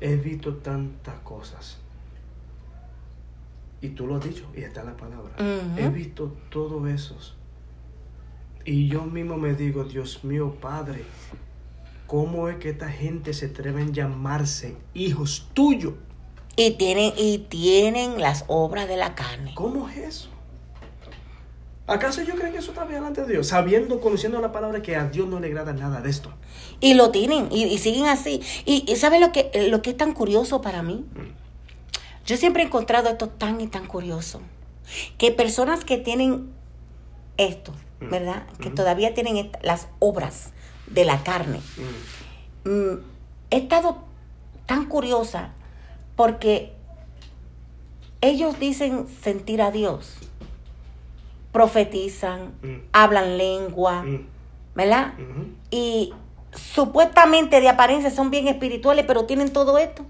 he visto tantas cosas. Y tú lo has dicho, y está la palabra. He visto todo eso. Y yo mismo me digo, Dios mío, Padre, ¿cómo es que esta gente se atreven a llamarse hijos tuyos? Y tienen, y tienen las obras de la carne. ¿Cómo es eso? ¿Acaso yo creo que eso está bien delante de Dios? Sabiendo, conociendo la palabra que a Dios no le agrada nada de esto. Y lo tienen, y, y siguen así. Y, y ¿sabes lo que, lo que es tan curioso para mí? Yo siempre he encontrado esto tan y tan curioso. Que personas que tienen esto, ¿verdad? Que todavía tienen las obras de la carne. Mm. mm, he estado tan curiosa porque ellos dicen sentir a Dios, profetizan, Mm. hablan lengua, Mm, ¿verdad? Y supuestamente de apariencia son bien espirituales, pero tienen todo esto.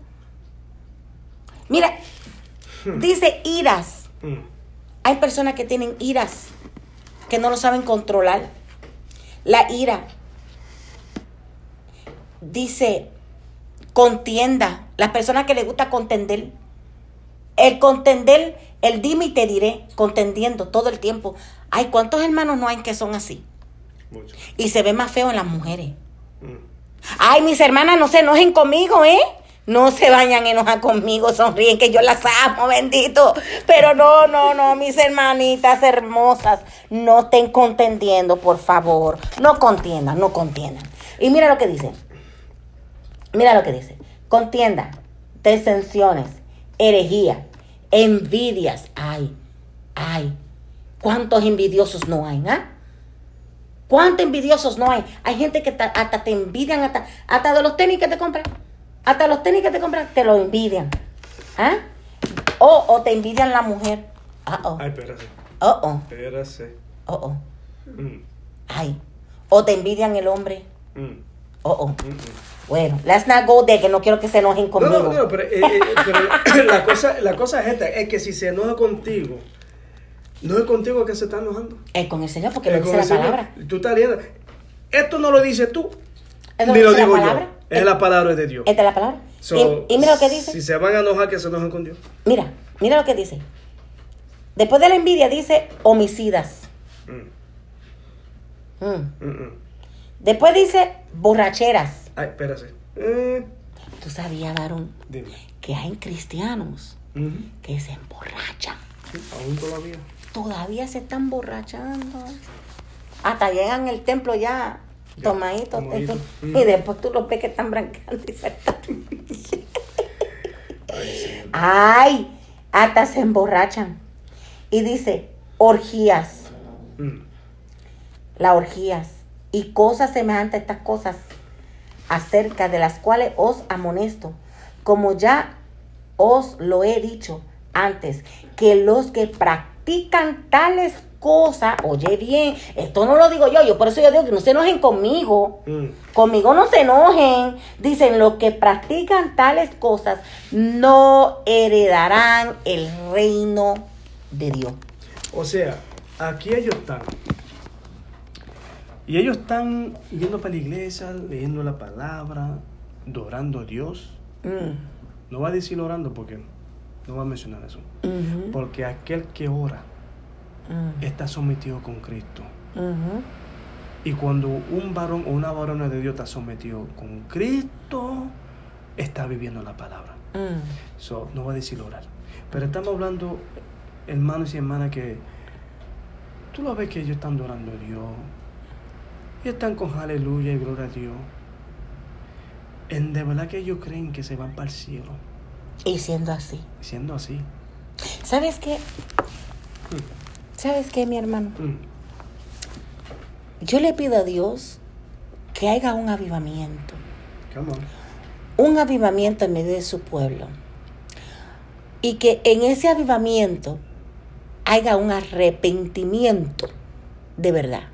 Mira, dice iras. Mm, Hay personas que tienen iras, que no lo saben controlar. La ira. Dice contienda. Las personas que les gusta contender. El contender, el dime y te diré, contendiendo todo el tiempo. Ay, ¿cuántos hermanos no hay que son así? mucho. Y se ve más feo en las mujeres. Mm. Ay, mis hermanas, no se enojen conmigo, ¿eh? No se vayan a enojar conmigo, sonríen que yo las amo, bendito. Pero no, no, no, mis hermanitas hermosas, no estén contendiendo, por favor. No contiendan, no contiendan. Y mira lo que dice. Mira lo que dice. Contienda, desensiones, herejía, envidias. Ay, ay. ¿Cuántos envidiosos no hay, ah? ¿Cuántos envidiosos no hay? Hay gente que ta- hasta te envidian, hasta, hasta de los tenis que te compran. Hasta los tenis que te compran, te lo envidian. ¿Ah? O, o te envidian la mujer. Ah, oh. Ay, espérase. Oh, oh. Espérase. Oh, oh. Mm, Ay. O te envidian el hombre. mm, Oh, oh. mm. Bueno, let's not go there, que no quiero que se enojen No, conmigo. no, no, pero, eh, eh, pero la, cosa, la cosa es esta, es que si se enoja contigo, no es contigo que se está enojando. Es con el Señor, porque con dice la Señor. palabra. Tú estás leyendo. Esto no lo dices tú, ni lo digo yo. Es la palabra de Dios. Esta es la palabra. So, y, y mira lo que dice. Si se van a enojar, que se enojen con Dios. Mira, mira lo que dice. Después de la envidia dice homicidas. Mm, Mm. mm, mm. Después dice borracheras. Ay, espérase. Eh, Tú sabías, varón, dime. que hay cristianos que se emborrachan. Aún todavía. Todavía se están borrachando. Hasta llegan al templo ya Ya, tomaditos. tomaditos. Y, y después tú los ves que están brancando y se están- Ay, sí. Ay, hasta se emborrachan. Y dice, orgías. Mm. las orgías y cosas semejantes a estas cosas acerca de las cuales os amonesto, como ya os lo he dicho antes, que los que practican tales cosas, oye bien, esto no lo digo yo, yo por eso yo digo que no se enojen conmigo, Mm. conmigo no se enojen, dicen los que practican tales cosas no heredarán el reino de Dios. O sea, aquí ellos están. Y ellos están yendo para la iglesia, leyendo la palabra, adorando a Dios. Mm, No va a decir orando porque no va a mencionar eso. ujú, Porque aquel que ora mm. está sometido con Cristo. Ujú. Y cuando un varón o una varona de Dios está sometido con Cristo, está viviendo la palabra. Mm. So, no va a decir orar. Pero estamos hablando, hermanos y hermanas, que tú lo ves que ellos están adorando a Dios. Y están con aleluya y gloria a Dios. En de verdad que ellos creen que se van para el cielo. Y siendo así. Siendo así. ¿Sabes qué? ¿Sabes qué, mi hermano? Mm, Yo le pido a Dios que haga un avivamiento. Come on. Un avivamiento en medio de su pueblo. Y que en ese avivamiento haya un arrepentimiento de verdad.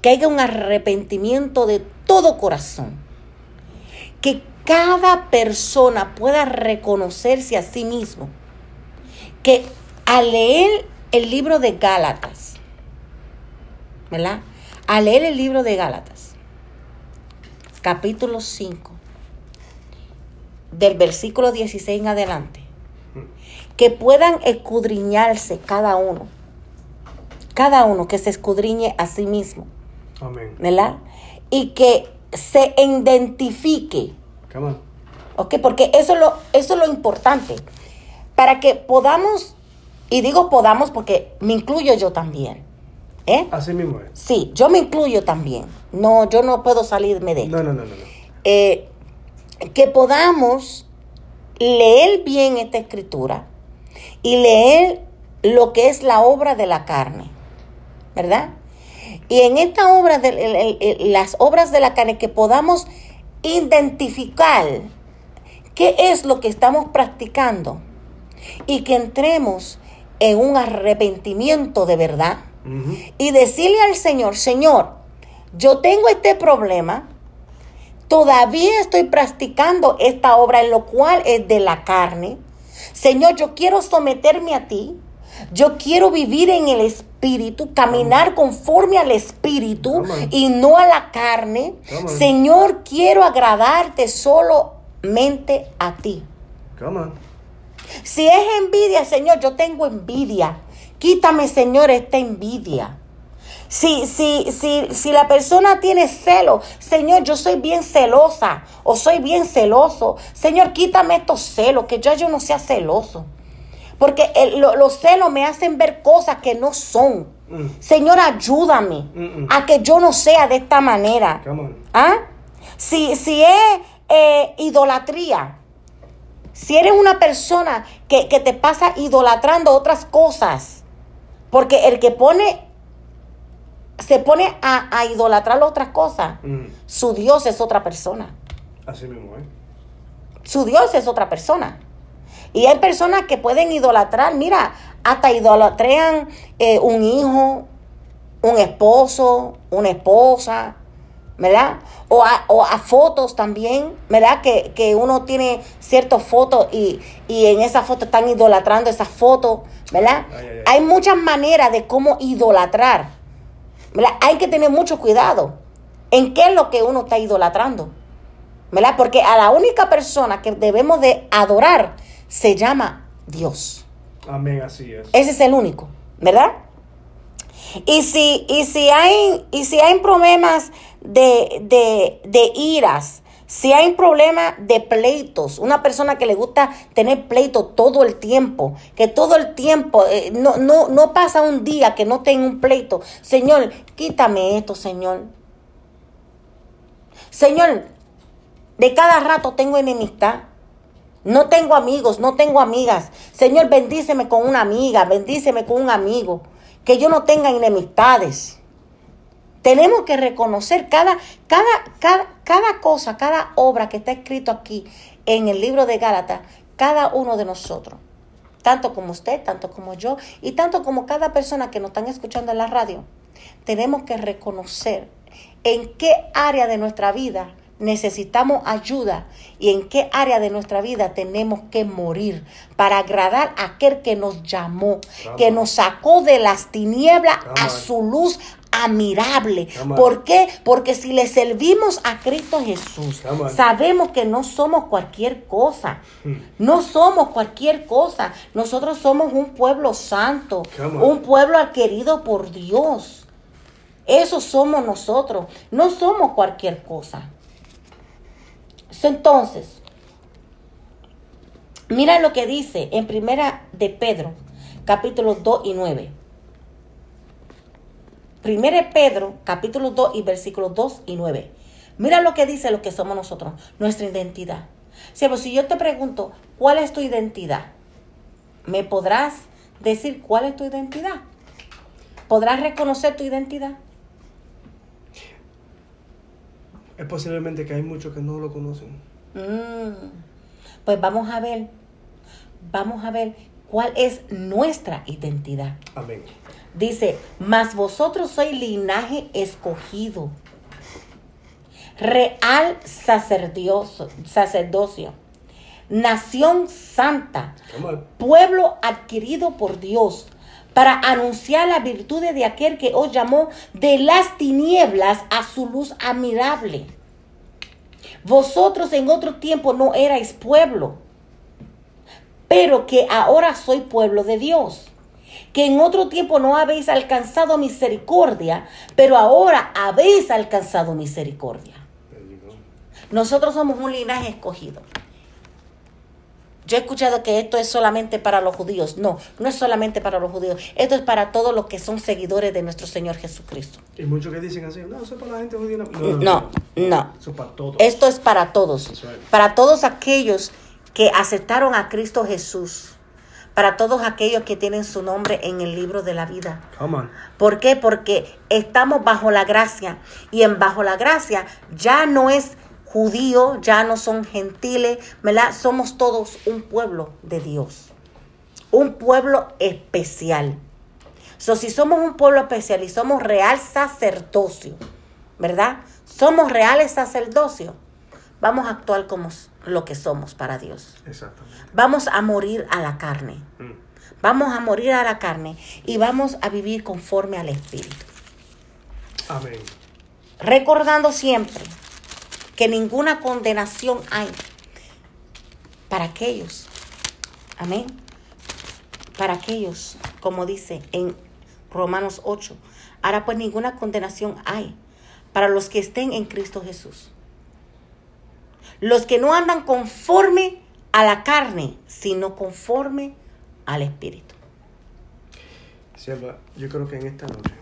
Que haya un arrepentimiento de todo corazón. Que cada persona pueda reconocerse a sí mismo. Que al leer el libro de Gálatas, ¿verdad? Al leer el libro de Gálatas, capítulo 5, del versículo 16 en adelante, que puedan escudriñarse cada uno, cada uno que se escudriñe a sí mismo, Amén. ¿verdad? Y que se identifique, Come on. ¿ok? Porque eso es lo, eso es lo importante, para que podamos, y digo podamos porque me incluyo yo también, ¿eh? Así mismo es. Sí, yo me incluyo también. No, yo no puedo salirme de esto. No, no, no, no. no. Eh, que podamos leer bien esta escritura y leer lo que es la obra de la carne, ¿verdad? Y en esta obra, de, el- el- el- las obras de la carne, que podamos identificar qué es lo que estamos practicando y que entremos en un arrepentimiento de verdad y decirle al Señor, Señor, yo tengo este problema, todavía estoy practicando esta obra en lo cual es de la carne. Señor, yo quiero someterme a ti. Yo quiero vivir en el espíritu, caminar conforme al espíritu y no a la carne. Señor, quiero agradarte solamente a ti. Si es envidia, Señor, yo tengo envidia. Quítame, Señor, esta envidia. Si, si, si, si la persona tiene celo, Señor, yo soy bien celosa o soy bien celoso. Señor, quítame estos celos, que ya yo no sea celoso. Porque el- lo- los celos me hacen ver cosas que no son. Mm. Señor, ayúdame Mm, mm. a que yo no sea de esta manera. ¿Ah? Si, si es eh, idolatría, si eres una persona que, que te pasa idolatrando otras cosas, porque el que pone, se pone a, a idolatrar otras cosas, Mm. su Dios es otra persona. Así mismo, ¿eh? Su Dios es otra persona. Y hay personas que pueden idolatrar, mira, hasta idolatrean eh, un hijo, un esposo, una esposa, ¿verdad? O a, o a fotos también, ¿verdad? Que, que uno tiene ciertas fotos y, y en esa foto están idolatrando esas fotos, ¿verdad? Ay, ay, ay. Hay muchas maneras de cómo idolatrar, ¿verdad? Hay que tener mucho cuidado en qué es lo que uno está idolatrando. ¿verdad? Porque a la única persona que debemos de adorar se llama Dios. Amén, así es. Ese es el único, ¿verdad? Y si, y si hay, y si hay problemas de, de, de iras, si hay problemas de pleitos, una persona que le gusta tener pleito todo el tiempo, que todo el tiempo, eh, no, no, no pasa un día que no tenga un pleito. Señor, quítame esto, Señor. Señor, de cada rato tengo enemistad. No tengo amigos, no tengo amigas. Señor, bendíceme con una amiga, bendíceme con un amigo. Que yo no tenga enemistades. Tenemos que reconocer cada, cada, cada, cada cosa, cada obra que está escrito aquí en el libro de Gálatas, cada uno de nosotros. Tanto como usted, tanto como yo y tanto como cada persona que nos están escuchando en la radio. Tenemos que reconocer en qué área de nuestra vida necesitamos ayuda y en qué área de nuestra vida tenemos que morir para agradar a aquel que nos llamó, que nos sacó de las tinieblas a su luz admirable. ¿Por qué? Porque si le servimos a Cristo Jesús, sabemos que no somos cualquier cosa. Hmm. No somos cualquier cosa. Nosotros somos un pueblo santo, un pueblo adquirido por Dios. Eso somos nosotros. No somos cualquier cosa. Entonces, mira lo que dice en primera de Pedro, capítulo 2 y 9. Primera de Pedro, capítulo 2 y versículos 2 y 9. Mira lo que dice lo que somos nosotros, nuestra identidad. Si, si yo te pregunto, ¿cuál es tu identidad? ¿Me podrás decir cuál es tu identidad? ¿Podrás reconocer tu identidad? Es posiblemente que hay muchos que no lo conocen. Mm, Pues vamos a ver, vamos a ver cuál es nuestra identidad. Amén. Dice, mas vosotros sois linaje escogido, real sacerdocio, nación santa, pueblo adquirido por Dios, para anunciar las virtudes de aquel que os llamó de las tinieblas a su luz admirable. Vosotros en otro tiempo no erais pueblo, pero que ahora soy pueblo de Dios. Que en otro tiempo no habéis alcanzado misericordia, pero ahora habéis alcanzado misericordia. Nosotros somos un linaje escogido. Yo he escuchado que esto es solamente para los judíos. No, no es solamente para los judíos. Esto es para todos los que son seguidores de nuestro Señor Jesucristo. Y muchos que dicen así, no, eso es para la gente judía. No, No, no. Eso es para todos. Esto es para todos. Para todos aquellos que aceptaron a Cristo Jesús. Para todos aquellos que tienen su nombre en el libro de la vida. Come on. ¿Por qué? Porque estamos bajo la gracia y en bajo la gracia ya no es judíos, ya no son gentiles, ¿verdad? Somos todos un pueblo de Dios. Un pueblo especial. So, si somos un pueblo especial y somos real sacerdocio, ¿verdad? Somos reales sacerdocio. Vamos a actuar como lo que somos para Dios. Exactamente. Vamos a morir a la carne. Mm. Vamos a morir a la carne y vamos a vivir conforme al Espíritu. Amén. Recordando siempre que ninguna condenación hay para aquellos. Amén. Para aquellos, como dice en Romanos 8. Ahora pues ninguna condenación hay para los que estén en Cristo Jesús. Los que no andan conforme a la carne, sino conforme al Espíritu. Sierva, yo creo que en esta noche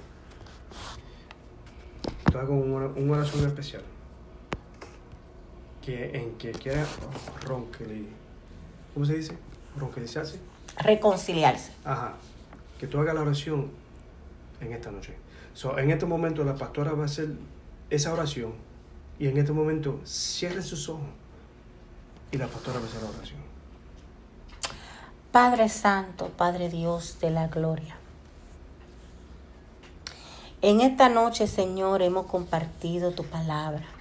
tú hagas un, ora- un oración especial que en que quiera ronquili, ¿cómo se dice? Ronquilizarse. Reconciliarse. Ajá. Que tú hagas la oración en esta noche. So, en este momento la pastora va a hacer esa oración y en este momento cierre sus ojos y la pastora va a hacer la oración. Padre Santo, Padre Dios de la gloria. En esta noche, Señor, hemos compartido tu palabra.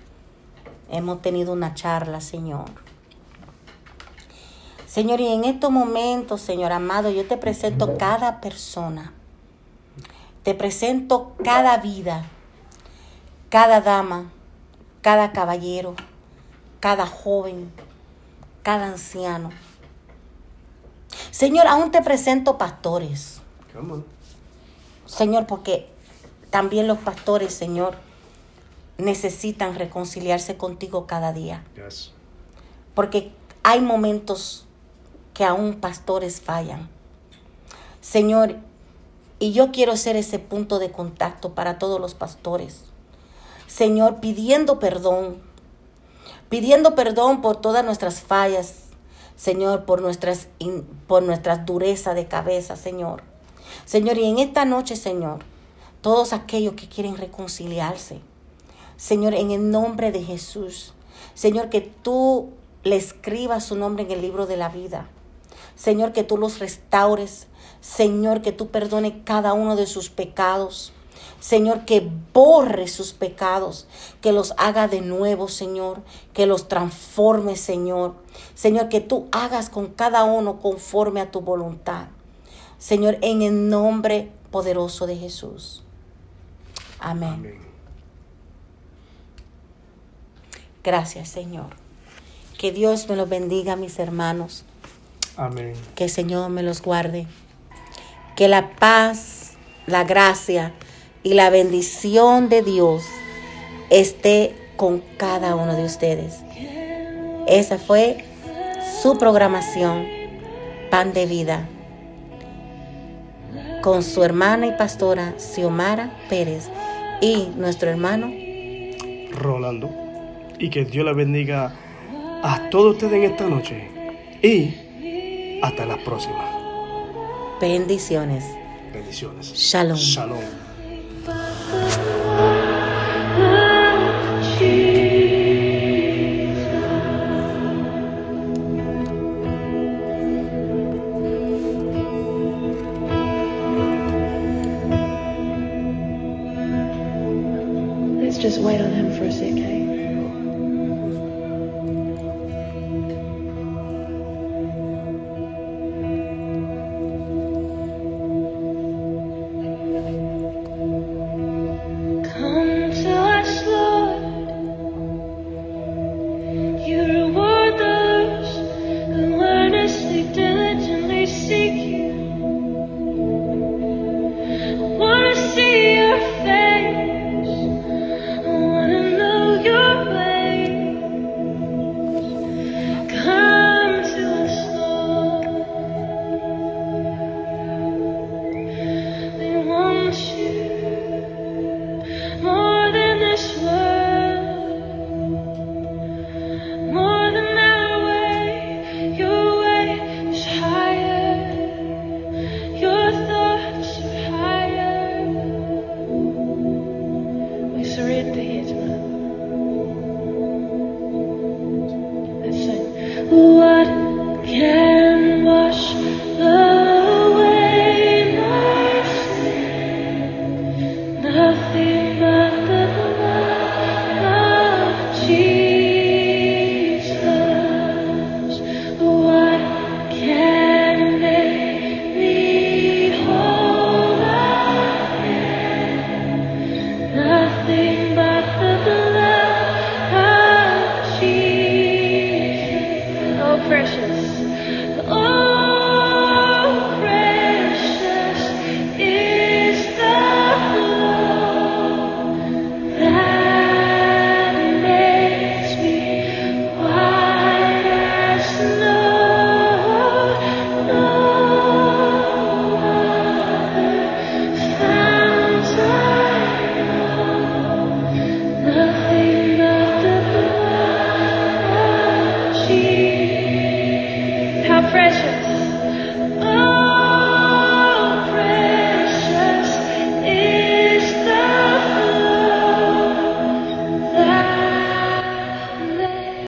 Hemos tenido una charla, Señor. Señor, y en estos momentos, Señor amado, yo te presento cada persona. Te presento cada vida, cada dama, cada caballero, cada joven, cada anciano. Señor, aún te presento pastores. Señor, porque también los pastores, Señor, necesitan reconciliarse contigo cada día. Yes. Porque hay momentos que aún pastores fallan. Señor, y yo quiero ser ese punto de contacto para todos los pastores. Señor, pidiendo perdón, pidiendo perdón por todas nuestras fallas, Señor, por nuestras, por nuestras dureza de cabeza, Señor. Señor, y en esta noche, Señor, todos aquellos que quieren reconciliarse, Señor, en el nombre de Jesús, Señor, que tú le escribas su nombre en el libro de la vida. Señor, que tú los restaures. Señor, que tú perdones cada uno de sus pecados. Señor, que borre sus pecados, que los haga de nuevo, Señor, que los transforme, Señor. Señor, que tú hagas con cada uno conforme a tu voluntad. Señor, en el nombre poderoso de Jesús. Amén. Amén. Gracias, Señor. Que Dios me los bendiga, mis hermanos. Amén. Que el Señor me los guarde. Que la paz, la gracia y la bendición de Dios esté con cada uno de ustedes. Esa fue su programación, Pan de Vida, con su hermana y pastora Xiomara Pérez y nuestro hermano Rolando. Y que Dios la bendiga a todos ustedes en esta noche. Y hasta la próxima. Bendiciones. Bendiciones. Shalom. Shalom.